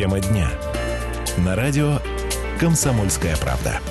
Тема дня. На радио «Комсомольская правда».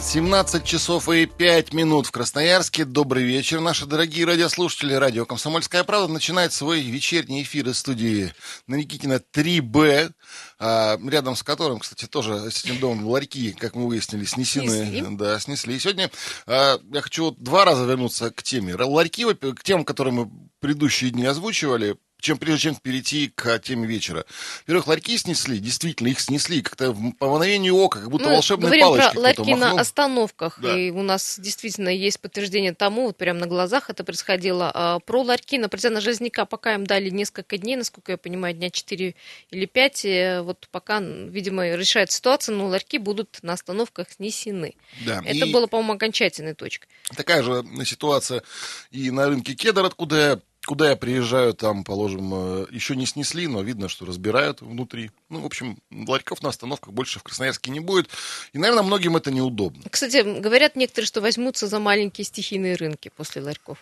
17 часов и 5 минут в Красноярске. Добрый вечер, наши дорогие радиослушатели. Радио «Комсомольская правда» начинает свой вечерний эфир из студии на Никитина 3Б, а, рядом с которым, кстати, тоже с этим домом ларьки, как мы выяснили, снесены. Снесли. Да, снесли. И сегодня а, я хочу два раза вернуться к теме. Ларьки, к темам, которые мы предыдущие дни озвучивали, чем прежде чем перейти к теме вечера. Во-первых, ларьки снесли, действительно, их снесли, как-то по мгновению ока, как будто Ну, волшебной говорим палочкой про ларьки на остановках, Да. и у нас действительно есть подтверждение тому, вот прямо на глазах это происходило. А, Про ларьки на Протяна Железняка пока им дали несколько дней, насколько я понимаю, дня 4 или 5, э, вот пока, видимо, решает ситуация, но ларьки будут на остановках снесены. Да. Это и было, по-моему, окончательной точкой. такая же ситуация и на рынке Кедр, откуда Куда я приезжаю, там, положим, э, еще не снесли, но видно, что разбирают внутри. Ну, в общем, ларьков на остановках больше в Красноярске не будет. И, наверное, многим это неудобно. Кстати, говорят некоторые, что возьмутся за маленькие стихийные рынки после ларьков.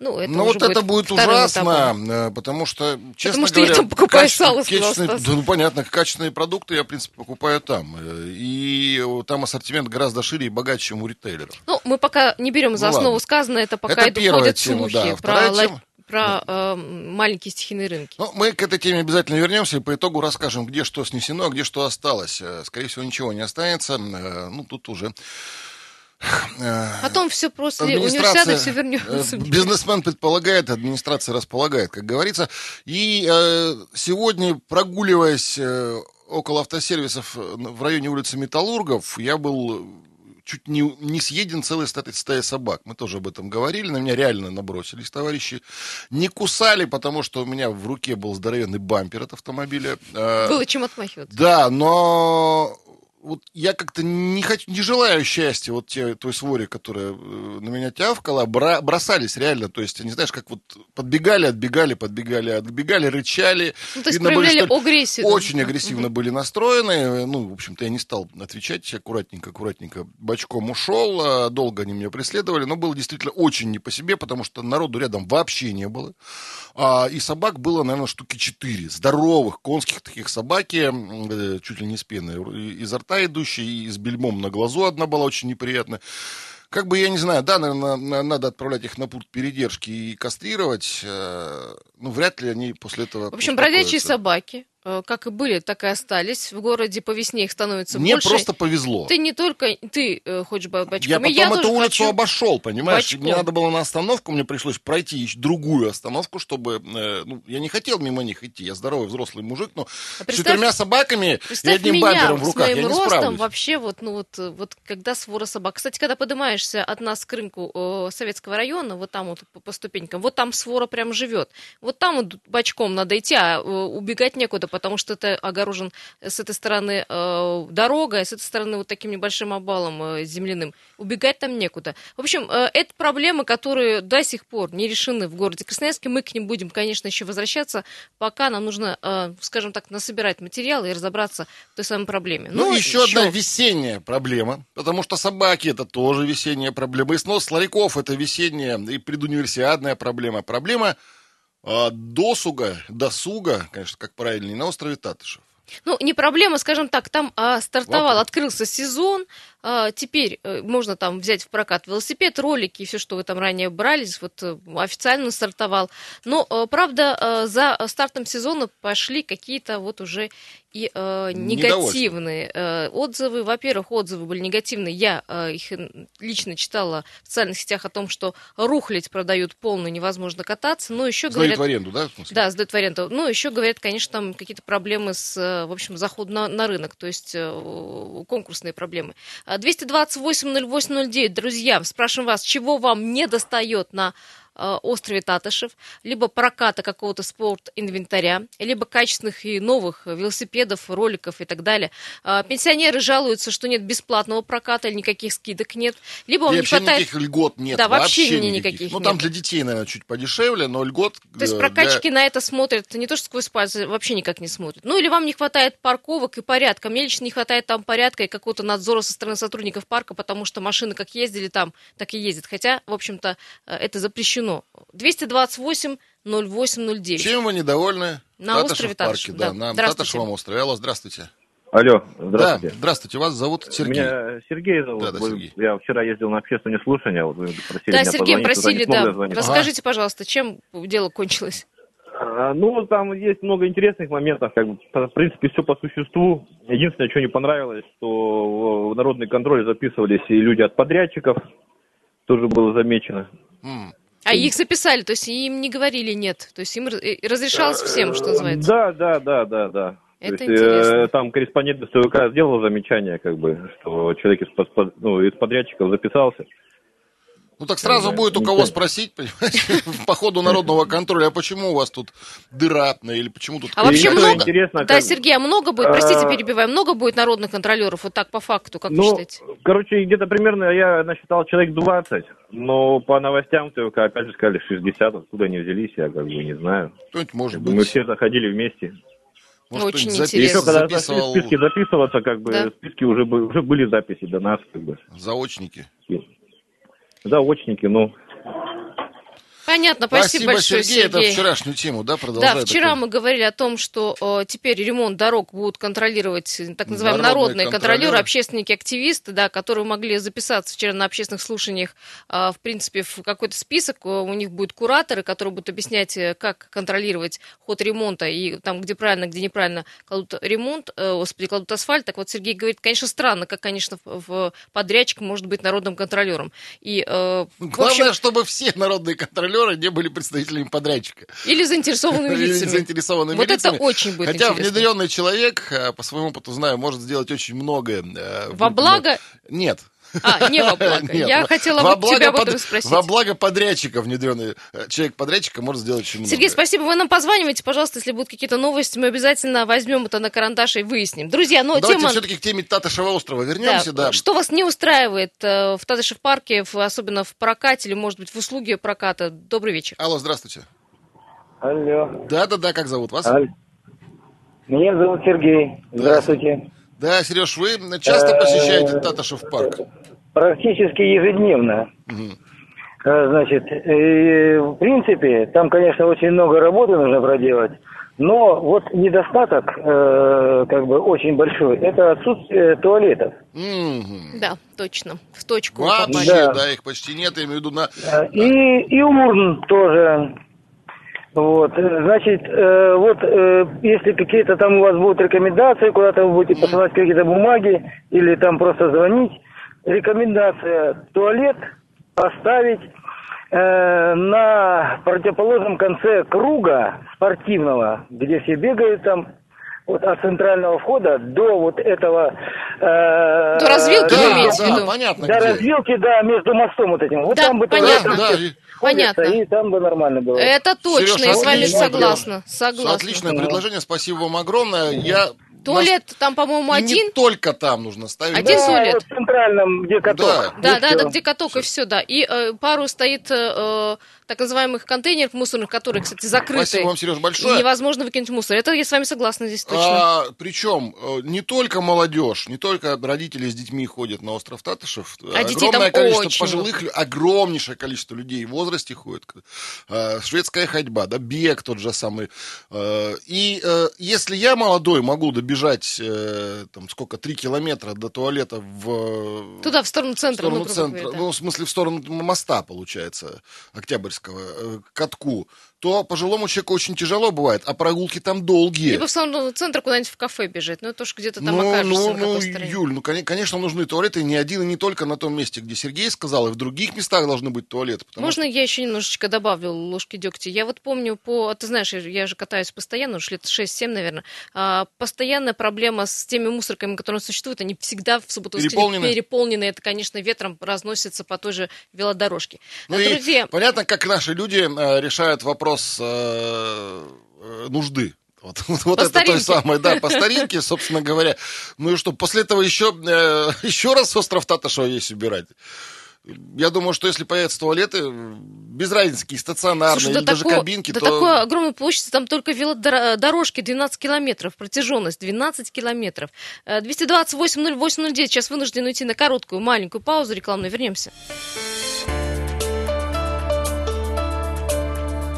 Ну, это ну, уже вот это будет вторым этапом. ужасно, э, потому что, честно Потому что я говоря... там покупаю сало, качественные- да, ну, понятно, качественные продукты я, в принципе, покупаю там. Э, И э, там ассортимент гораздо шире и богаче, чем у ритейлеров. Ну, мы пока не берем за Ну, основу ладно. сказанное, это пока Это идут, ходят тема, слухи да. про, тема. Про э, маленькие стихийные рынки. Ну, мы к этой теме обязательно вернемся и по итогу расскажем, где что снесено, где что осталось. Э, Скорее всего, ничего не останется. Э, Ну, тут уже... э, Потом все администрация, универсиады все вернется. Бизнесмен предполагает, администрация располагает, как говорится. И э, сегодня, прогуливаясь э, около автосервисов в районе улицы Металлургов, я был чуть не, не съеден целой статой стая собак. Мы тоже об этом говорили, на меня реально набросились товарищи. Не кусали, потому что у меня в руке был здоровенный бампер от автомобиля. Э, Было чем отмахиваться. да, но вот я как-то не хочу, не желаю счастья вот те, той своре, которая э, на меня тявкала, бра- бросались реально, то есть, они, знаешь, как вот подбегали, отбегали, подбегали, отбегали, рычали. Ну, то есть Видно, были, что агрессию. да? Очень агрессивно были настроены. Ну, в общем-то, я не стал отвечать. Аккуратненько, аккуратненько бочком ушел. А, Долго они меня преследовали. Но было действительно очень не по себе, потому что народу рядом вообще не было. А, и собак было, наверное, штуки четыре. Здоровых, конских таких собаки. э, Чуть ли не с пеной и- изо рта идущие. И с бельмом на глазу одна была очень неприятная. Как бы, я не знаю, да, наверное, на- надо отправлять их на пункт передержки и кастрировать. э, Ну, вряд ли они после этого В общем, бродячие собаки, как и были, так и остались. В городе по весне их становится Мне больше. просто повезло. Ты не только ты э, хочешь бо- бочком, Я потом я эту улицу хочу. обошел, понимаешь? бочком. Мне надо было на остановку, мне пришлось пройти еще другую остановку, чтобы... э, ну, я не хотел мимо них идти, я здоровый взрослый мужик, но А с четырьмя собаками и одним меня бампером в с руках, моим я не ростом справлюсь. вообще вот, ну вот, э, вот когда свора собак. Кстати, когда поднимаешься от нас к рынку э, Советского района, вот там вот по, по ступенькам, вот там свора прям живет. Вот там вот бочком надо идти, а э, убегать некуда, потому что это огорожен с этой стороны э, дорога, а с этой стороны вот таким небольшим обвалом э, земляным. Убегать там некуда. В общем, э, это проблемы, которые до сих пор не решены в городе Красноярске. Мы к ним будем, конечно, еще возвращаться, пока нам нужно, э, скажем так, насобирать материалы и разобраться в той самой проблеме. Ну, еще одна весенняя проблема, потому что собаки это тоже весенняя проблема, и снос ларьков это весенняя и предуниверсиадная проблема. Проблема э, досуга, досуга, конечно, как правильнее, на острове Татышев. Ну, не проблема, скажем так, там а, стартовал, Вопрос. открылся сезон, а, теперь э, можно там взять в прокат велосипед, ролики и все, что вы там ранее брались, вот э, официально стартовал. Но, э, правда, за стартом сезона пошли какие-то вот уже и э, негативные э, отзывы. Во-первых, отзывы были негативные. Я э, их лично читала в социальных сетях о том, что рухлядь продают полную, невозможно кататься. Но еще Сдают говорят... в аренду, да? в? Да, сдают в аренду. Ну, еще говорят, конечно, там какие-то проблемы с, в общем, заходом на, на рынок, то есть э, конкурсные проблемы. А 228-08-09, друзья, спрашиваем вас, чего вам не достает на острове Татышев, либо проката какого-то спорт-инвентаря, либо качественных и новых велосипедов, роликов и так далее. А, Пенсионеры жалуются, что нет бесплатного проката, или никаких скидок нет, либо вам не вообще хватает... никаких льгот нет. Да, вообще ни- никаких. никаких Ну, там нет. для детей, наверное, чуть подешевле, но льгот... То есть э, прокатчики на это смотрят не то что сквозь пальцы, вообще никак не смотрят. Ну или вам не хватает парковок и порядка. Мне лично не хватает там порядка и какого-то надзора со стороны сотрудников парка, потому что машины как ездили там, так и ездят. Хотя, в общем-то, э, это запрещено исключено. 228 0809. Чем вы недовольны? На Татышев острове парке, Татышев, да, да. на Здравствуйте. Татышевом острове. Алло, здравствуйте. Алло, Да, здравствуйте. здравствуйте. Вас зовут Сергей. Меня Сергей зовут. Да, да, Сергей. Я вчера ездил на общественное слушание, вот вы просили Да, меня Сергей, просили, да. Расскажите, пожалуйста, чем дело кончилось? А, Ну, там есть много интересных моментов, как бы, в принципе, все по существу. Единственное, что не понравилось, что в народный контроль записывались и люди от подрядчиков, тоже было замечено. М. А их записали, то есть им не говорили нет. То есть им э, разрешалось всем, что называется. Да, да, да, да, да. Это То есть, э, интересно. там корреспондент СТВК сделал замечание, как бы, что человек из, под- ну, из подрядчиков записался. Ну так сразу Да, будет у кого спросить, понимаете, по ходу народного контроля, а почему у вас тут дыра, ну, или почему тут... А вообще много? интересно, Да, Сергей, а много будет, простите, А, перебиваю, много будет народных контролеров, вот так по факту, как вы Ну, считаете? короче, где-то примерно я насчитал человек 20, но по новостям ТВК опять же сказали 60, откуда они взялись, я как бы не знаю. Кто-нибудь, может Мы быть, все заходили вместе. может, Очень кто-нибудь запис- И еще Интересно. когда зашли в записывал списки записываться, как бы Да. в списке уже, бы- уже были записи до нас, как бы. заочники. Заочники, ну. Понятно, спасибо, большое, Сергей. Это Сергей. вчерашнюю тему, да, продолжает. Да, вчера такой- мы говорили о том, что э, теперь ремонт дорог будут контролировать э, так называемые Народные народные контролеры, контролеры. общественники, активисты, да, которые могли записаться вчера на общественных слушаниях, э, в принципе, в какой-то список. Э, У них будут кураторы, которые будут объяснять, э, как контролировать ход ремонта и там, где правильно, где неправильно кладут ремонт, э, господи, кладут асфальт. Так вот, Сергей говорит, конечно, странно, как, конечно, в- в подрядчик может быть народным контролером. И, э, в Главное, общем, чтобы все народные контролеры не были представителями подрядчика. или заинтересованными Или лицами. заинтересованными Вот это лицами. очень будет Хотя интересно. внедренный человек, э, по своему опыту знаю, может сделать очень многое. э, Во благо? Нет. А, не во благо. Нет, Я во- хотела во вот тебя благо этом под- спросить. Во благо подрядчика внедренный э, человек подрядчика может сделать очень много. Сергей, спасибо. Вы нам позванивайте, пожалуйста, если будут какие-то новости, мы обязательно возьмем это на карандаш и выясним. Друзья, ну Давайте тема... все-таки к теме Татышева острова вернемся, да. Что вас не устраивает э, в Татышев парке, особенно в прокате или, может быть, в услуге проката? Добрый вечер. Алло, здравствуйте. Алло. Да-да-да, как зовут вас? Аль- Меня зовут Сергей. Здравствуйте. Да, Сереж, вы часто Э, посещаете Татышев парк? Практически ежедневно. Э, Значит, э, в принципе, там, конечно, очень много работы нужно проделать, но вот недостаток, э, как бы, очень большой, это отсутствие туалетов. Мгм. Да, точно. В точку Вообще, да. Да. их почти нет, я имею в виду на... Э, И, и урн тоже. Вот, значит, э, вот э, если какие-то там у вас будут рекомендации, куда-то вы будете посылать какие-то бумаги или там просто звонить, рекомендация туалет поставить э, на противоположном конце круга спортивного, где все бегают там, вот от центрального входа до вот этого... э, До развилки вы Да, имеете в да, виду? понятно, до где. развилки, да, между мостом вот этим. Вот Да, там бы понятно. Да, сходятся, Понятно. И там бы нормально было. Это точно, Серёж, я с вами согласна. Согласна. Отличное предложение, спасибо вам огромное. Я... Туалет там, по-моему, нас- и один. Не только там нужно ставить. Один да, туалет. в центральном, где каток. Да. Да, да, да, где каток и все, да. И э, пару стоит э, так называемых контейнеров мусорных, которые, кстати, закрыты. Спасибо вам, Сереж, И большое. невозможно выкинуть мусор. Это я с вами согласна здесь точно. А, причем э, не только молодежь, не только родители с детьми ходят на остров Татышев. А детей огромное там количество очень пожилых, лю- огромнейшее количество людей в возрасте ходит. Э, шведская ходьба, да, бег тот же самый. Э, и если я молодой могу добежать, там, сколько, три километра до туалета в... Туда, в сторону в центра. сторону ну, грубо центра, говоря, да. ну, в смысле, в сторону моста, получается, Октябрьского, э, к катку, то пожилому человеку очень тяжело бывает, а прогулки там долгие. Либо в сторону центра куда-нибудь в кафе бежать. Ну, это уж где-то там ну, окажешься ну, на ну. Юль, ну, коне- конечно, нужны туалеты не один и не только на том месте, где Сергей сказал, и в других местах должны быть туалеты. Можно я еще немножечко добавлю ложки дегтя? Я вот помню по... Ты знаешь, я, же катаюсь постоянно, уж лет 6-7, наверное. А, постоянная проблема с теми мусорками, которые существуют, они всегда в субботу Переполнены? переполнены. Это, конечно, ветром разносится по той же велодорожке. Ну А, и Друзья, понятно, как наши люди э, решают вопрос э, э, нужды. Вот, вот По это то самое, да, по старинке, собственно говоря. Ну и что, после этого еще, э, еще раз остров Татышева весь убирать? Я думаю, что если появятся туалеты, без разницы, какие стационарные Слушай, или до, даже такого- кабинки, до то... такой огромной площади, там только велодорожки 12 километров, протяженность 12 километров. Э, 228-08-09, сейчас вынуждены уйти на короткую, маленькую паузу рекламную, вернемся.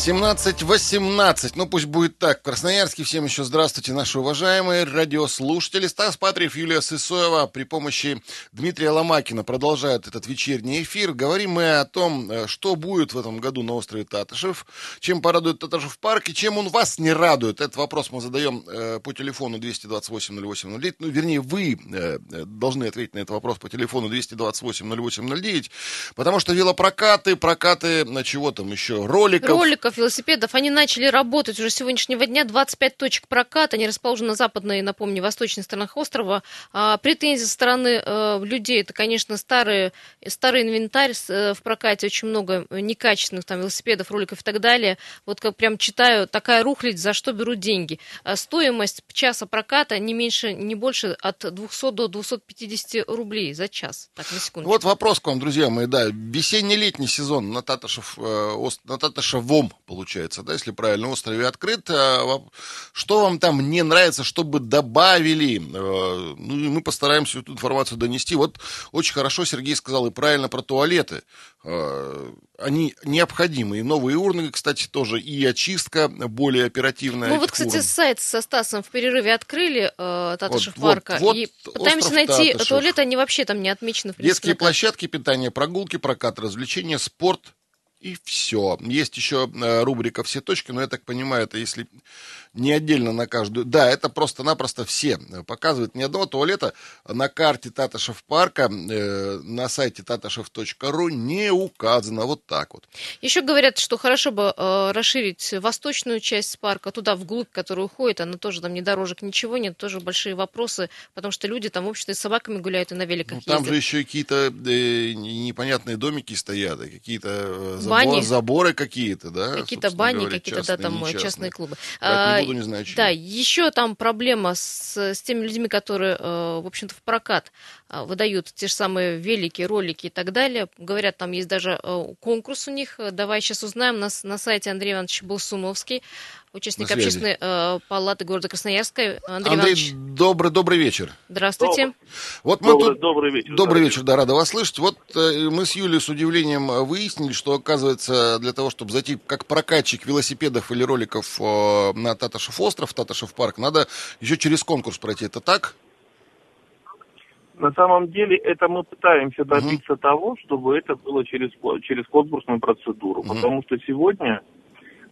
17-18, ну пусть будет так. В всем еще здравствуйте, наши уважаемые радиослушатели. Стас Патриев, Юлия Сысоева при помощи Дмитрия Ломакина продолжают этот вечерний эфир. Говорим мы о том, э, что будет в этом году на острове Татышев, чем порадует Татышев парк и чем он вас не радует. Этот вопрос мы задаем э, по телефону 228-08-09. Ну, вернее, вы э, должны ответить на этот вопрос по телефону 228-08-09, потому что велопрокаты, прокаты, на чего там еще, роликов. Роликов, велосипедов, они начали работать уже с сегодняшнего дня. 25 точек проката, они расположены на западной, напомню, восточной сторонах острова. А, претензии со стороны э, людей, это, конечно, старый, старый инвентарь э, в прокате, очень много некачественных там велосипедов, роликов и так далее. Вот как прям читаю, такая рухлядь, за что берут деньги. А стоимость часа проката не меньше, не больше от 200 до 250 рублей за час. Так, на секундочку. Вот вопрос к вам, друзья мои, да, весенне-летний сезон на Татышев, э, на Татышевом, получается, да, если правильно, острове открыт. А Что вам там не нравится, чтобы добавили? Э, Ну, и мы постараемся эту информацию донести. Вот очень хорошо Сергей сказал и правильно про туалеты. Э, Они необходимы. И новые урны, кстати, тоже, и очистка более оперативная. Мы Ну, вот, кстати, урн. сайт со Стасом в перерыве открыли э, Татышев Вот, вот, парка вот и остров пытаемся найти Татышев. туалеты, они вообще там не отмечены. В принципе, Детские площадки, питание, прогулки, прокат, развлечения, спорт и все. Есть еще э, рубрика «Все точки», но я так понимаю, это если не отдельно на каждую. Да, это просто-напросто все. Показывает ни одного туалета на карте Таташев парка э, на сайте tatashев.ru не указано. Вот так вот. Еще говорят, что хорошо бы э, расширить восточную часть парка, туда вглубь, которая уходит, она тоже там ни дорожек, ничего нет, тоже большие вопросы, потому что люди там, в общем-то, с собаками гуляют, и на великах Ну, там ездят. же еще какие-то э, непонятные домики стоят, какие-то э, Бани. заборы какие-то, да? Какие-то бани, какие-то, да, частные, там не частные, клубы. А, не знаю, чьи. Да, еще там проблема с, с теми людьми, которые, э, в общем-то, в прокат выдают те же самые велики, ролики и так далее. Говорят, там есть даже э, конкурс у них. Давай сейчас узнаем. На, с- на сайте Андрей Иванович Болсуновский, участник общественной э, палаты города Красноярска. Андрей, Андрей, Иванович, добрый, добрый вечер. здравствуйте. Вот мы Добрый, тут... добрый вечер. Добрый вечер, да, рада вас слышать. Вот э, мы с Юлей с удивлением выяснили, что, оказывается, для того, чтобы зайти как прокатчик велосипедов или роликов на Таташев остров, Таташев парк, надо еще через конкурс пройти. Это так? На самом деле это мы пытаемся добиться того, чтобы это было через, через конкурсную процедуру. Мгм. Потому что сегодня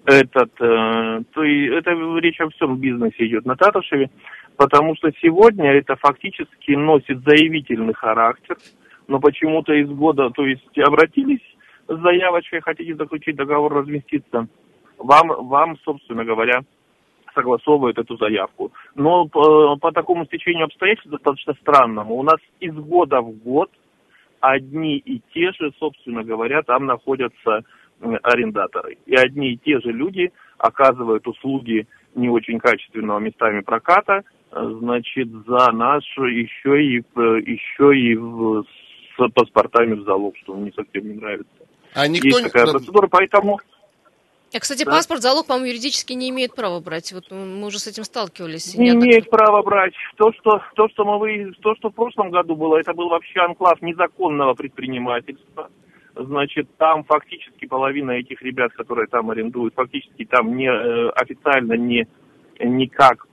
этот, э, то и это речь о всем бизнесе идет на Татушеве, потому что сегодня это фактически носит заявительный характер, но почему-то из года, то есть обратились с заявочкой, хотите заключить договор, разместиться, вам, вам, собственно говоря, согласовывают эту заявку. Но по, по такому стечению обстоятельств достаточно странному, у нас из года в год одни и те же, собственно говоря, там находятся м, арендаторы. И одни и те же люди оказывают услуги не очень качественного местами проката, э, значит, за наш еще и, еще и в- с паспортами в залог, что мне совсем не нравится. А никто Есть не... такая процедура, поэтому А, кстати, Да. паспорт залог, по-моему, юридически не имеет права брать. Вот мы уже с этим сталкивались. не имеет права брать. То, что, то, что мы вы, то, что в прошлом году было, это был вообще анклав незаконного предпринимательства. Значит, там фактически половина этих ребят, которые там арендуют, фактически там не э, официально не никак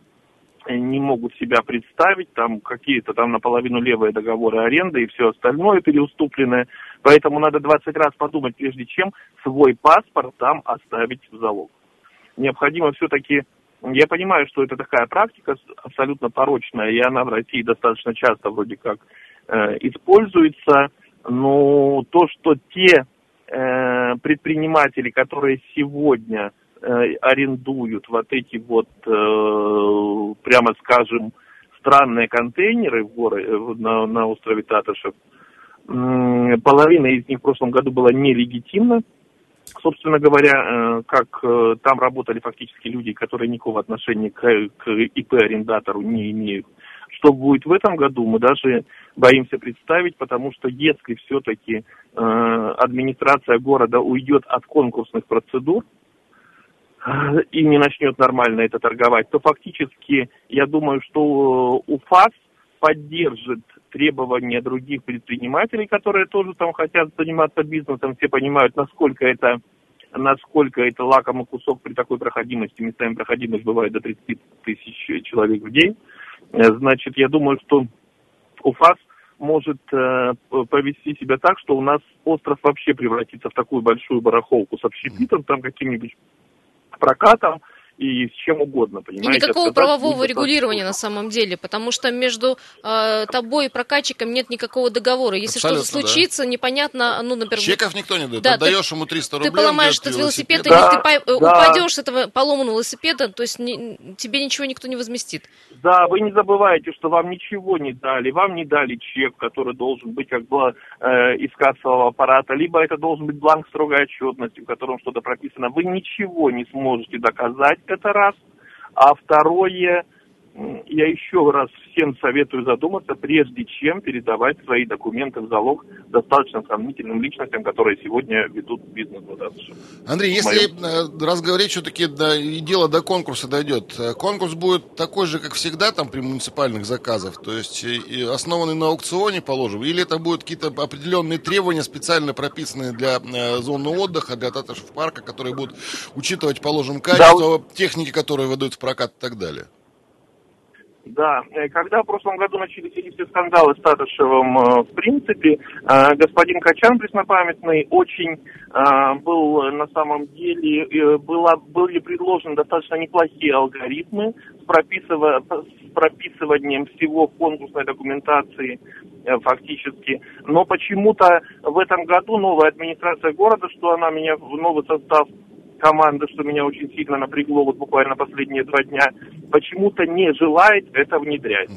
не могут себя представить, там какие-то там наполовину левые договоры аренды и все остальное переуступленное. Поэтому надо 20 раз подумать, прежде чем свой паспорт там оставить в залог. Необходимо все-таки я понимаю, что это такая практика абсолютно порочная, и она в России достаточно часто вроде как э, используется. Но то, что те э, предприниматели, которые сегодня э, арендуют вот эти вот, э, прямо скажем, странные контейнеры в горе, э, на, на острове Татышев, м, половина из них в прошлом году была нелегитимна. Собственно говоря, э, как э, там работали фактически люди, которые никакого отношения к, к ИП-арендатору не имеют. Что будет в этом году, мы даже боимся представить, потому что если все-таки э, администрация города уйдет от конкурсных процедур, и не начнет нормально это торговать, то фактически я думаю, что УФАС поддержит требования других предпринимателей, которые тоже там хотят заниматься бизнесом, все понимают, насколько это насколько это лакомый кусок при такой проходимости, местами проходимость бывает до 30 тысяч человек в день. Э, значит, я думаю, что УФАС может э, повести себя так, что у нас остров вообще превратится в такую большую барахолку с общепитом, там каким-нибудь прокатом, и с чем угодно, понимаете? И никакого Отказаться правового регулирования на самом деле, потому что между э, тобой и прокатчиком нет никакого договора. Если что-то Абсолютно, да. случится, непонятно, ну, например, Чеков никто не дает. Да, Отдаешь ему 300 рублей, ты поломаешь этот велосипед, велосипед. или Да, ты по- э, да. упадешь с этого поломанного велосипеда, то есть не- тебе ничего никто не возместит. Да, вы не забывайте, что вам ничего не дали. Вам не дали чек, который должен быть как бы э, из кассового аппарата, либо это должен быть бланк строгой отчетности, в котором что-то прописано. Вы ничего не сможете доказать, это раз. А второе, я еще раз всем советую задуматься, прежде чем передавать свои документы в залог достаточно сомнительным личностям, которые сегодня ведут бизнес Даташе. Андрей, если моем- э, раз говорить, все-таки да, и дело до конкурса дойдет, э, конкурс будет такой же, как всегда, там при муниципальных заказах, то есть э, основанный на аукционе, положим, или это будут какие-то определенные требования, специально прописанные для зоны отдыха, для Таташев парка, которые будут учитывать, положим, качество техники, которые выдают в прокат и так далее. Да, э, когда в прошлом году начались эти все скандалы с Татышевым, э, в принципе, э, господин Качан преснопамятный очень был на самом деле, было, были предложены достаточно неплохие алгоритмы с, прописыва- с прописыванием всего конкурсной документации фактически. Но почему-то в этом году новая администрация города, что она меня в новый состав команды, что меня очень сильно напрягло вот буквально последние два дня, почему-то не желает это внедрять.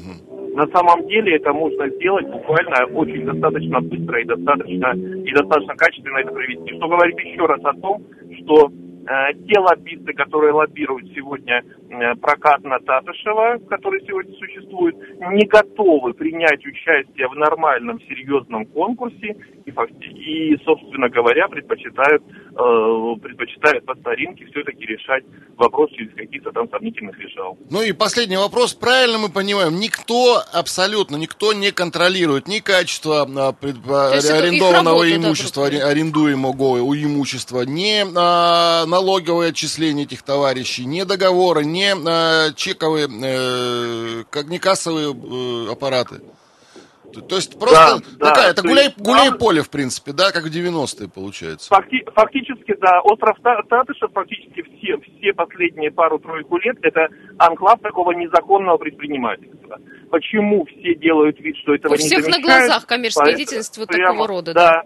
На самом деле это можно сделать буквально очень достаточно быстро и достаточно, и достаточно качественно это провести. Что говорит еще раз о том, что те лоббисты, которые лоббируют сегодня э, прокат на Татышева, который сегодня существует, не готовы принять участие в нормальном, серьезном конкурсе и, и собственно говоря, предпочитают, э, предпочитают по старинке все-таки решать вопрос через каких-то там сомнительных решал. Ну и последний вопрос. Правильно мы понимаем, никто, абсолютно никто не контролирует ни качество а, пред- а, арендованного да, имущества, говоря. арендуемого у имущества, ни а, налоговые отчисления этих товарищей, ни договоры, ни а, чековые, э, как не кассовые э, аппараты. То- То есть просто да, такая, это то гуляй, есть гуляй нам- поле, в принципе, да, как в 90-е получается. Факти- фактически, да, остров Та- Татышев фактически все, все последние пару-тройку лет это анклав такого незаконного предпринимательства. Почему все делают вид, что этого У не всех на замечают? глазах коммерческая Поэтому деятельность вот прямо- такого рода. Да, да,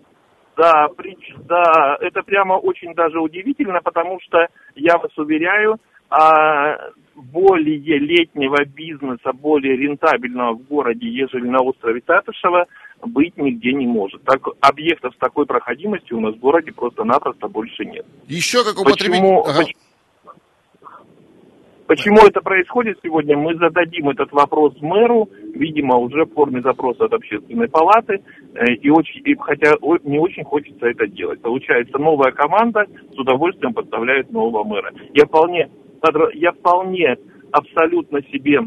прич- да, это прямо очень даже удивительно, потому что, я вас уверяю, а, более летнего бизнеса, более рентабельного в городе, ежели на острове Татышева, быть нигде не может. Так, объектов с такой проходимостью у нас в городе просто-напросто больше нет. Еще как употребить... Почему, Ага. поч- почему это происходит сегодня, мы зададим этот вопрос мэру, видимо, уже в форме запроса от общественной палаты, э, и очень, и хотя не очень хочется это делать. Получается, новая команда с удовольствием подставляет нового мэра. Я вполне, я вполне абсолютно себе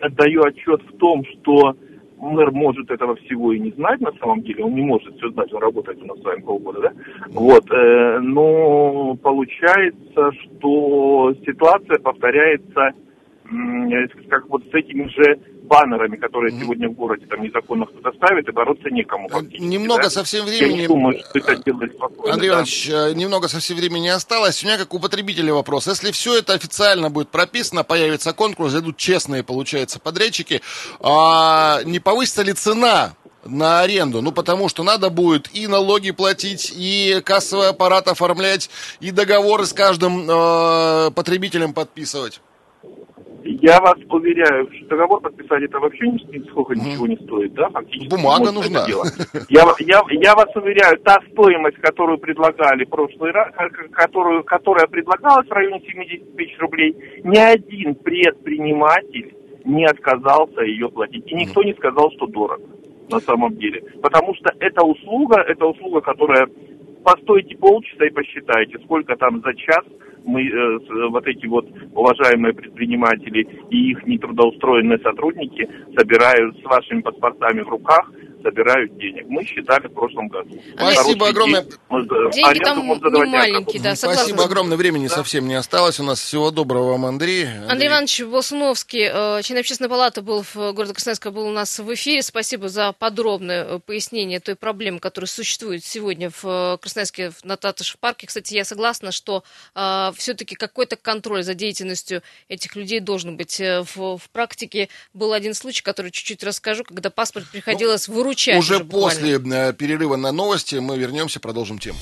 отдаю отчет в том, что мэр может этого всего и не знать на самом деле, он не может все знать, он работает у нас с вами полгода, да? Вот, э, но получается, что ситуация повторяется э, как вот с этими же баннерами, которые Мгм. сегодня в городе там незаконно кто-то ставит, и бороться некому. Немного да? совсем Я времени... не думаю, что это делать спокойно. Андрей. Иванович, э, немного совсем времени осталось. У меня как у потребителя вопрос. Если все это официально будет прописано, появится конкурс, зайдут честные, получается, подрядчики, а не повысится ли цена на аренду? Ну, потому что надо будет и налоги платить, и кассовый аппарат оформлять, и договоры с каждым э, потребителем подписывать. Я вас уверяю, что договор подписать это вообще ни- нисколько ничего не стоит, да, фактически. Бумага нужна. Я, я, я вас уверяю, та стоимость, которую предлагали в прошлый раз, которую, которая предлагалась в районе 70 тысяч рублей, ни один предприниматель не отказался ее платить. И никто не сказал, что дорого на самом деле. Потому что эта услуга, это услуга, которая постойте полчаса и посчитайте, сколько там за час мы, э, с- вот эти вот уважаемые предприниматели и их нетрудоустроенные сотрудники собирают с вашими паспортами в руках, собирают денег. Мы считали в прошлом году. Спасибо Хороший огромное. день. Мы, э, Деньги аренду там не маленькие, да, согласна. Спасибо огромное. Времени совсем не осталось. У нас всего доброго вам, Андрей. Андрей Иванович Болсуновский, э, член общественной палаты, был в городе Красноярска, был у нас в эфире. Спасибо за подробное э, пояснение той проблемы, которая существует сегодня в э, Красноярске в- на Татышев парке. Кстати, я согласна, что все-таки какой-то контроль за деятельностью этих людей должен быть. Э, В, в практике был один случай, который чуть-чуть расскажу, когда паспорт приходилось выручать. Уже буквально. после э, перерыва на новости мы вернемся, продолжим тему.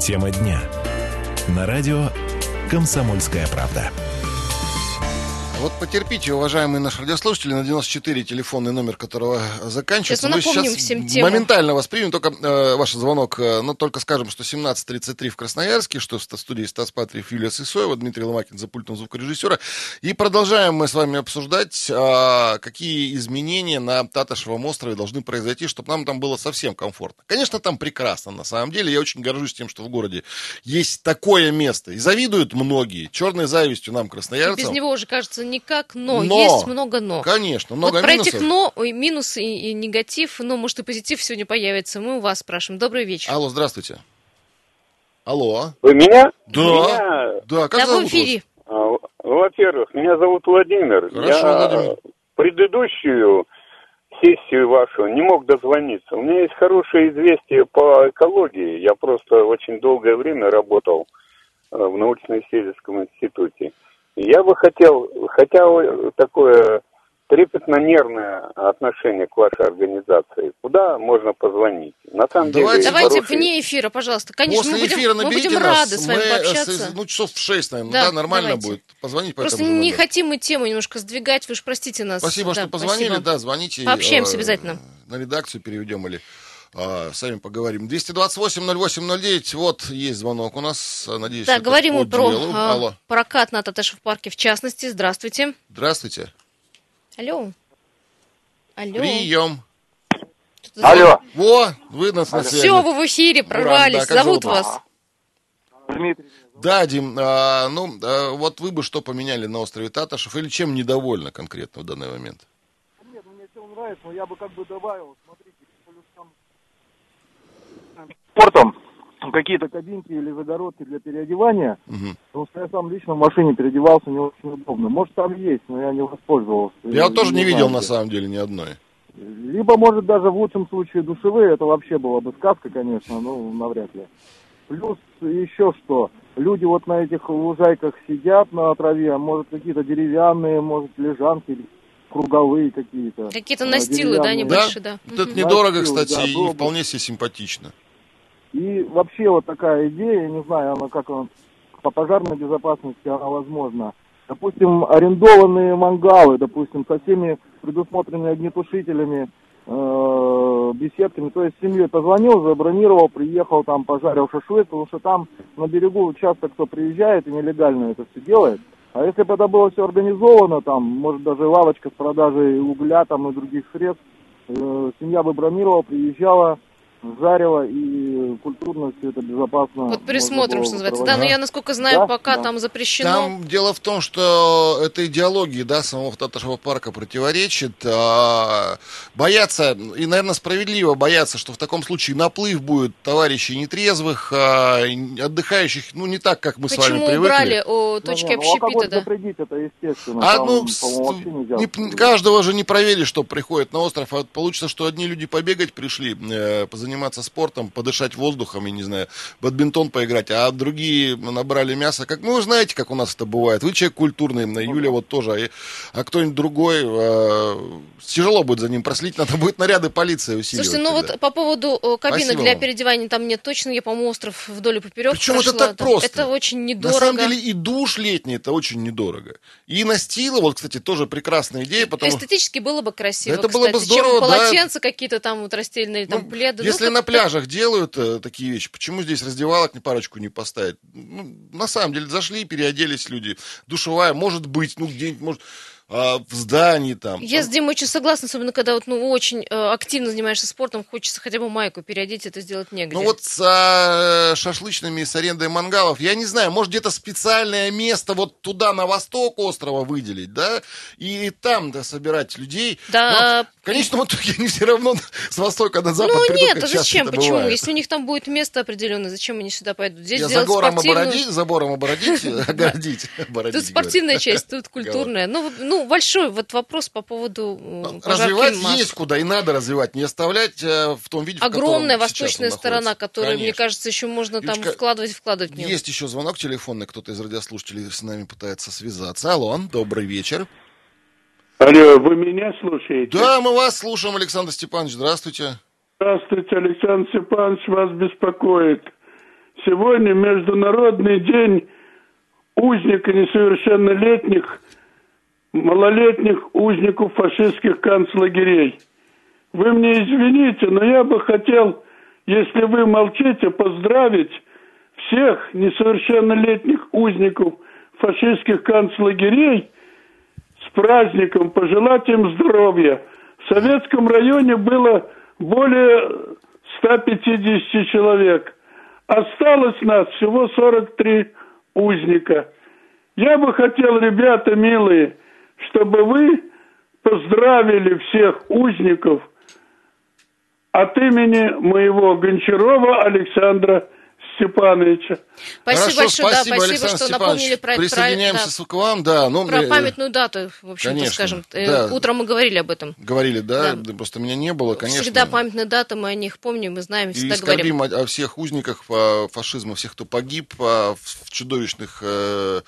Тема дня. На радио «Комсомольская правда». Вот потерпите, уважаемые наши радиослушатели, на 94 телефонный номер которого заканчивается. Сейчас мы напомним сейчас всем тему. моментально воспримем только э, ваш звонок. э, но только скажем, что 17.33 в Красноярске, что в студии Стас Патриев, Юлия Сысоева, Дмитрий Ломакин за пультом звукорежиссера. И продолжаем мы с вами обсуждать, а, какие изменения на Таташевом острове должны произойти, чтобы нам там было совсем комфортно. Конечно, там прекрасно, на самом деле. Я очень горжусь тем, что в городе есть такое место. И завидуют многие. Черной завистью нам, красноярцам. Без него уже кажется никак, но, Но. есть много но. Конечно, много вот про минусов. этих но, ой, минусы и, и негатив, но, может, и позитив сегодня появится. Мы у вас спрашиваем. Добрый вечер. Алло, здравствуйте. Алло. Вы меня? Да. Меня, Да, как да, в зовут вас? эфире. а, во-первых, меня зовут Владимир. Хорошо, Я Владимир. предыдущую сессию вашу не мог дозвониться. У меня есть хорошее известие по экологии. Я просто очень долгое время работал э, в научно-исследовательском институте. Я бы хотел, хотя э, такое трепетно-нервное отношение к вашей организации, куда можно позвонить? На самом Давайте- деле, Давайте хороший- вне эфира, пожалуйста. Конечно, После мы будем, эфира мы будем нас. рады с вами Мы, э, пообщаться. с- ну, часов в шесть, наверное. Да, Да, нормально давайте. будет. Позвонить по Просто не номеру. хотим мы тему немножко сдвигать, вы же простите нас. Спасибо, Да, что позвонили. спасибо. Да, звоните. Пообщаемся э, обязательно. На редакцию переведем или а, сами поговорим. 228-08-09. Вот есть звонок у нас. Надеюсь, Да, это говорим мы про а, Алло. прокат на Таташев парке в частности. Здравствуйте. Здравствуйте. Алло. Алло. Прием. Алло. Во, вы нас на связи. Все, вы в эфире, прорвались. да, как Зовут зовут вас? Да, Дим, а, ну, а, вот вы бы что поменяли на острове Таташев или чем недовольны конкретно в данный момент? Нет, ну мне все нравится, но я бы как бы добавил, смотрите, плюс там спортом какие-то кабинки или загородки для переодевания, Мгм. потому что я сам лично в машине переодевался не очень удобно. Может там есть, но я не воспользовался. Я вот тоже не видел знаю, на самом деле ни одной. Либо, может, даже в лучшем случае душевые, это вообще была бы сказка, конечно, но навряд ли. Плюс еще что, люди вот на этих лужайках сидят на траве, а может какие-то деревянные, может лежанки, круговые какие-то. Какие-то а, настилы, да, небольшие, да. Вот это недорого, Настил, кстати, да, и было бы. вполне себе симпатично. И вообще вот такая идея, я не знаю, она как она, по пожарной безопасности она возможна. Допустим, арендованные мангалы, допустим, со всеми предусмотренными огнетушителями, э, беседками. То есть семьей позвонил, забронировал, приехал, там пожарил шашлык, потому что там на берегу часто кто приезжает и нелегально это все делает. А если бы это было все организовано, там, может даже лавочка с продажей угля там и других средств, э, семья бы бронировала, приезжала, жарила и культурно все это безопасно. Присмотрим, было что называется. Да, но я, насколько знаю, Да, пока да. там запрещено. Там дело в том, что эта идеология, да, самого Таташева парка противоречит. А, боятся, и, наверное, справедливо боятся, что в таком случае наплыв будет товарищей нетрезвых, а, отдыхающих, ну, не так, как мы с вами Почему привыкли. убрали о, Ну, точки ну, алкоголь общепита, да? запретить, это естественно. А Там, ну, не- каждого же не проверили, что приходит на остров. А получится, что одни люди побегать пришли, э, позаниматься спортом, подышать воздухом, я не знаю, бадминтон поиграть, а другие набрали мясо. Как ну, вы знаете, как у нас это бывает. Вы человек культурный, на Юля вот тоже, а, а кто-нибудь другой, э, тяжело будет за ним проследить, надо будет наряды полиции усиливать. Слушайте, ну тогда. вот по поводу э, кабинок Спасибо для вам. переодевания там нет точно. Я, по-моему, остров вдоль и поперек Причем это прошла. так Да. просто. Это очень На недорого. самом деле и душ летний это очень недорого. И настилы, вот, кстати, тоже прекрасная идея, потому Эстетически было бы красиво, Это было бы кстати, здорово, чем да. полотенца какие-то там вот растельные, там Ну, пледы. Ну, Если на пляжах делают э, такие вещи, почему здесь раздевалок не парочку не поставить? Ну, на самом деле, зашли, переоделись люди. Душевая, может быть, ну, где-нибудь, может... а, в здании там. Я с Димой очень согласна, особенно когда вот, ну, очень э, активно занимаешься спортом, хочется хотя бы майку переодеть, это сделать негде. Ну вот с а, шашлычными, с арендой мангалов, я не знаю, может где-то специальное место вот туда, на восток острова выделить, да, и там, да, собирать людей. Да, Но в конечном итоге они все равно с востока на запад ну придут, нет, а зачем? Почему? бывает. Если у них там будет место определенное, зачем они сюда пойдут? Здесь Я забором спортивную- обородить, забором обородить, огородить, Тут спортивная часть, тут культурная. Ну, ну, большой вот вопрос по поводу э, Развивать масок. есть куда, и надо развивать, не оставлять э, в том виде, в котором Огромная он восточная сторона, которую, мне Конечно. кажется, еще можно там Юлечка, вкладывать, вкладывать в нее. Есть еще звонок телефонный, кто-то из радиослушателей с нами пытается связаться. Алло, добрый вечер. Алло, вы меня слушаете? Да, мы вас слушаем, Александр Степанович, здравствуйте. Здравствуйте, Александр Степанович, вас беспокоит. Сегодня Международный день узника несовершеннолетних, малолетних узников фашистских концлагерей. Вы мне извините, но я бы хотел, если вы молчите, поздравить всех несовершеннолетних узников фашистских концлагерей с праздником, пожелать им здоровья. В советском районе было более 150 человек. Осталось нас всего 43 узника. Я бы хотел, ребята милые, чтобы вы поздравили всех узников от имени моего Гончарова Александра Степановича. Спасибо Хорошо, большое, да, спасибо, спасибо, Александр что Степанович. напомнили про, про- Присоединяемся да, к вам, да. Ну, про э, памятную дату, в общем-то, конечно, скажем. Э, да. Утром мы говорили об этом. Говорили, да, Да. просто меня не было, конечно. Всегда памятные даты, мы о них помним, мы знаем, И всегда говорим. скорбим о, о всех узниках фашизма, всех, кто погиб в, в чудовищных э,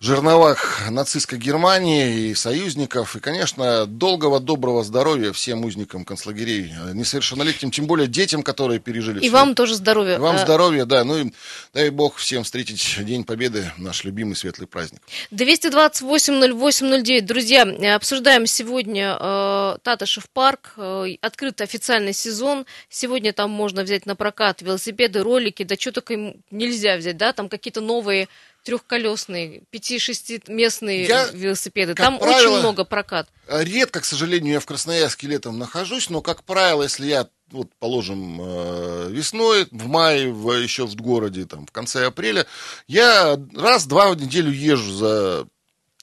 жерновах нацистской Германии и союзников. И, конечно, долгого, доброго здоровья всем узникам концлагерей, э, несовершеннолетним, тем более детям, которые пережили И всё вам тоже здоровья. И вам А, здоровья, да. Ну и дай бог всем встретить День Победы, наш любимый светлый праздник. 228-08-09. Друзья, э, обсуждаем сегодня э, Татышев парк. Э, открыт официальный сезон. Сегодня там можно взять на прокат велосипеды, ролики. Да что только нельзя взять, да? Там какие-то новые трехколесные, пяти-шестиместные велосипеды. Там правило, очень много прокат. Редко, к сожалению, я в Красноярске летом нахожусь, но, как правило, если я, вот, положим, э, весной, в мае, в- еще в городе, там, в конце апреля, я раз-два в неделю езжу за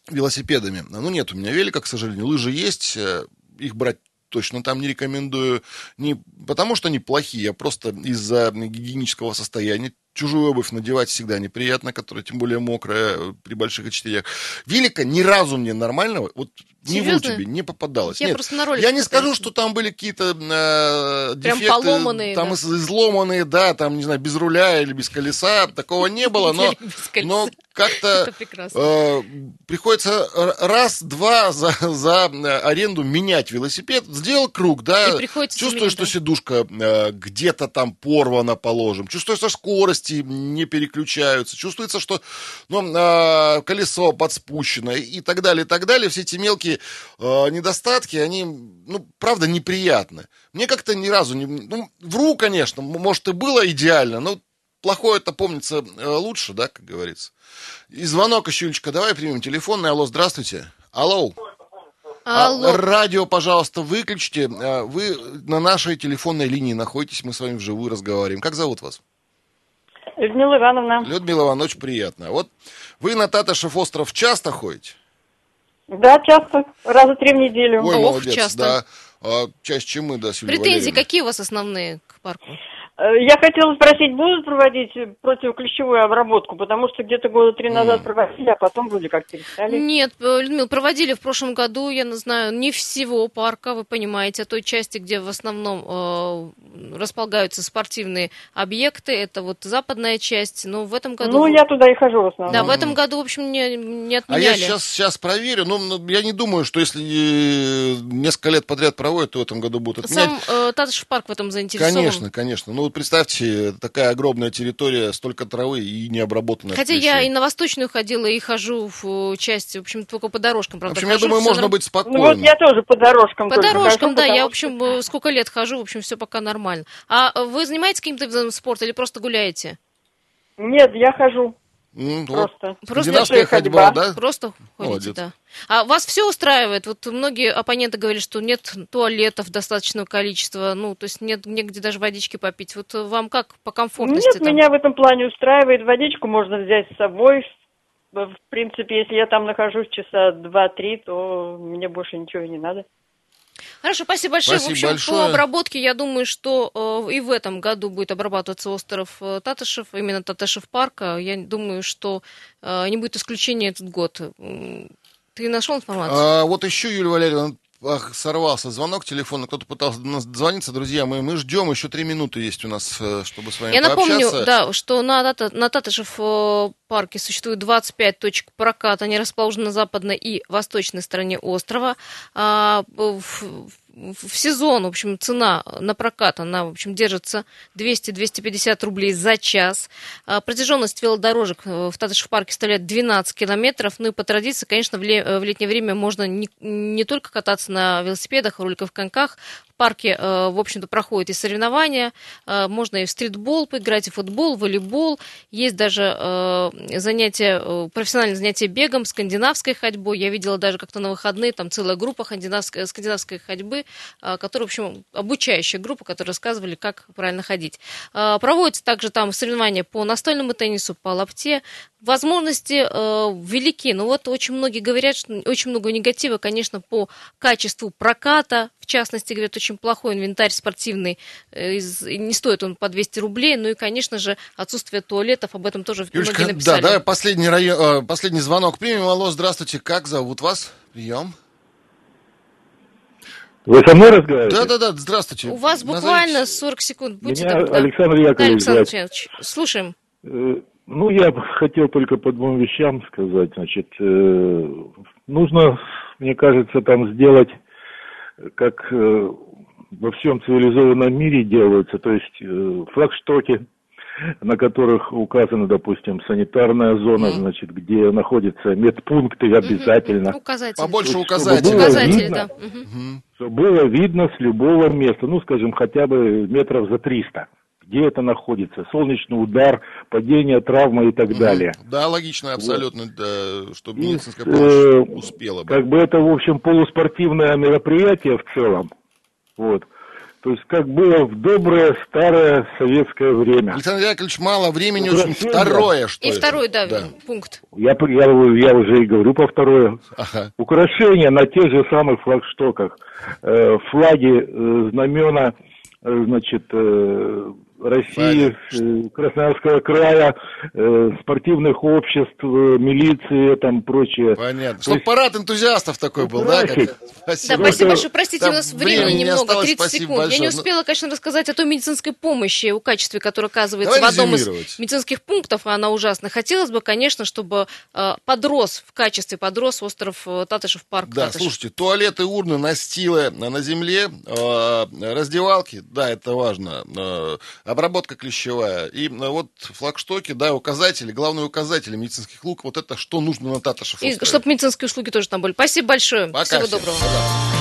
велосипедами. Ну, нет у меня велика, к сожалению. Лыжи есть, э, их брать точно там не рекомендую. Не потому, что они плохие, а просто из-за гигиенического состояния. Чужую обувь надевать всегда неприятно, которая тем более мокрая э, при больших очередях. Велика ни разу мне нормального, вот Серьезно? тебе, не попадалось. Я Нет, просто на роликах я не скажу, что там были какие-то э, Прям дефекты, поломанные, там да. из- изломанные, да, там, не знаю, без руля или без колеса, такого не было, но, но как-то э, приходится раз-два за, за э, аренду менять велосипед. Сделал круг, да, чувствую, что сидушка э, где-то там порвана, положим. Чувствую, что скорости не переключаются. Чувствуется, что ну, э, колесо подспущено и так далее, и так далее. Все эти мелкие э, недостатки, они, ну, правда, неприятны. Мне как-то ни разу не... Ну, вру, конечно, может, и было идеально, но плохое это помнится э, лучше, да, как говорится. И звонок еще, Юлечка, давай примем телефонный. Алло, здравствуйте. Алло. А, Алло. радио, пожалуйста, выключите. А, Вы на нашей телефонной линии находитесь, мы с вами вживую разговариваем. Как зовут вас? Людмила Ивановна. Людмила Ивановна, очень приятно. Вот вы на Татышев остров часто ходите? Да, часто, раза три в неделю. Ой, Ох, молодец, часто. да. А, чаще, чем мы, да, Претензии Валерьевной. какие у вас основные к парку? Э, Я хотела спросить, будут проводить противоклещевую обработку, потому что где-то года три назад проводили, а потом вроде как перестали. Нет, э, Людмила, проводили в прошлом году, я не знаю, не всего парка, вы понимаете, а той части, где в основном э, располагаются спортивные объекты, это вот западная часть, но в этом году... Ну, я туда и хожу в основном. Да, в этом году, в общем, не, не А я отменяли. сейчас, сейчас проверю. Ну, ну, я не думаю, что если э, несколько лет подряд проводят, то в этом году будут отменять. Сам э, Татышев парк в этом заинтересован. Конечно, конечно. Ну, вот представьте, такая огромная территория, столько травы и не обработанная. Хотя я и на Восточную ходила, и хожу в э, часть, в общем, только по дорожкам, В правда, общем, я думаю, можно норм- быть Ну спокойным. вот я тоже по дорожкам По дорожкам, хожу, да, я, в общем, э, сколько лет хожу, в общем, все пока нормально. А вы занимаетесь каким-то видом спорта или просто гуляете? Нет, я хожу. Вот. Просто. Пешая ходьба, ходьба. да? Просто ходите, Молодец. да. А вас все устраивает? Вот многие оппоненты говорят, что нет туалетов достаточного количества, ну, то есть нет негде даже водички попить. Вот вам как по комфортности? Нет, там? меня в этом плане устраивает. Водичку можно взять с собой. В принципе, если я там нахожусь часа два-три, то мне больше ничего и не надо. Хорошо, спасибо большое. Спасибо в общем, большое. по обработке, я думаю, что э, и в этом году будет обрабатываться остров э, Татышев, именно Татышев парка. Я думаю, что э, не будет исключения этот год. Ты нашел информацию? А, вот еще, Юлия Валерьевна, ах, сорвался звонок телефона, кто-то пытался до нас дозвониться. Друзья, мы, мы ждем, еще три минуты есть у нас, э, чтобы с вами Я напомню, да, что на, на Татышев э, парке существует 25 точек проката. Они расположены на западной и восточной стороне острова. А, в, в- сезон, в общем, цена на прокат, она, в общем, держится 200-250 рублей за час. А, Протяженность велодорожек э, в Татышев парке составляет 12 километров. Ну и по традиции, конечно, э, в летнее время можно не, не только кататься на велосипедах, роликовых коньках. Парке, э, в общем-то, проходят и соревнования. Можно и в стритбол поиграть, и в футбол, волейбол. Есть даже занятия, профессиональные занятия бегом, скандинавской ходьбой. Я видела даже как-то на выходные там целая группа скандинавской ходьбы, э, которая, в общем, обучающая группа, которые рассказывали, как правильно ходить. Э, Проводятся также там соревнования по настольному теннису, по лапте. Возможности э, велики, но вот очень многие говорят, что очень много негатива, конечно, по качеству проката, в частности, говорят, очень плохой инвентарь спортивный, э, не стоит он по 200 рублей, ну и, конечно же, отсутствие туалетов, об этом тоже Юлечка, многие да, написали. давай последний, район, э, последний звонок примем. Алло, здравствуйте, как зовут вас? Прием. Вы со мной разговариваете? Да-да-да, здравствуйте. У вас Назовите- буквально 40 секунд. Будьте Меня добры, да. Александр Да, Яковлевич Александр. Яковлевич, слушаем. Э, Ну, я бы хотел только по двум вещам сказать. Значит, э, нужно, мне кажется, там сделать, как э, во всем цивилизованном мире делаются, то есть флагштоки, на которых указана, допустим, санитарная зона, значит, где находятся медпункты обязательно. Указатели. Побольше Чтобы указателей. было Указатели, видно, да. Мгм. чтобы было видно с любого места, ну, скажем, хотя бы метров за 300, где это находится, солнечный удар, падение, травма и так далее. Да, логично, абсолютно, да, чтобы И, медицинская э, помощь успела бы. Как бы это, в общем, полуспортивное мероприятие в целом, вот. То есть, как было в доброе старое советское время. Александр Яковлевич, мало времени, красиво. второе, что И это. второй, да, Да. пункт. Я, я, я уже и говорю по второе. Ага. Украшения на тех же самых флагштоках, э, флаги, э, знамена, э, значит, э, России, э, Красноярского края, э, спортивных обществ, э, милиции, там прочее. Понятно. То Чтобы есть парад энтузиастов такой был, да? Как... Украсить. Да, Спасибо. спасибо большое. Простите, Да, у нас времени времени не немного, осталось, 30 спасибо секунд. Я большое. не Ну- успела, конечно, рассказать о той медицинской помощи, о качестве, которое оказывается Давай в одном из медицинских пунктов, а она ужасна. Хотелось бы, конечно, чтобы э, подрос в качестве, подрос остров Татышев, парк Да, Татышев. слушайте, туалеты, урны, настилы на земле, э, раздевалки, да, это важно, э, обработка клещевая, и э, вот флагштоки, да, указатели, главные указатели медицинских лук, вот это что нужно на Татышев И чтобы медицинские услуги тоже там были. Спасибо большое. Пока Всего всем. доброго. Пока.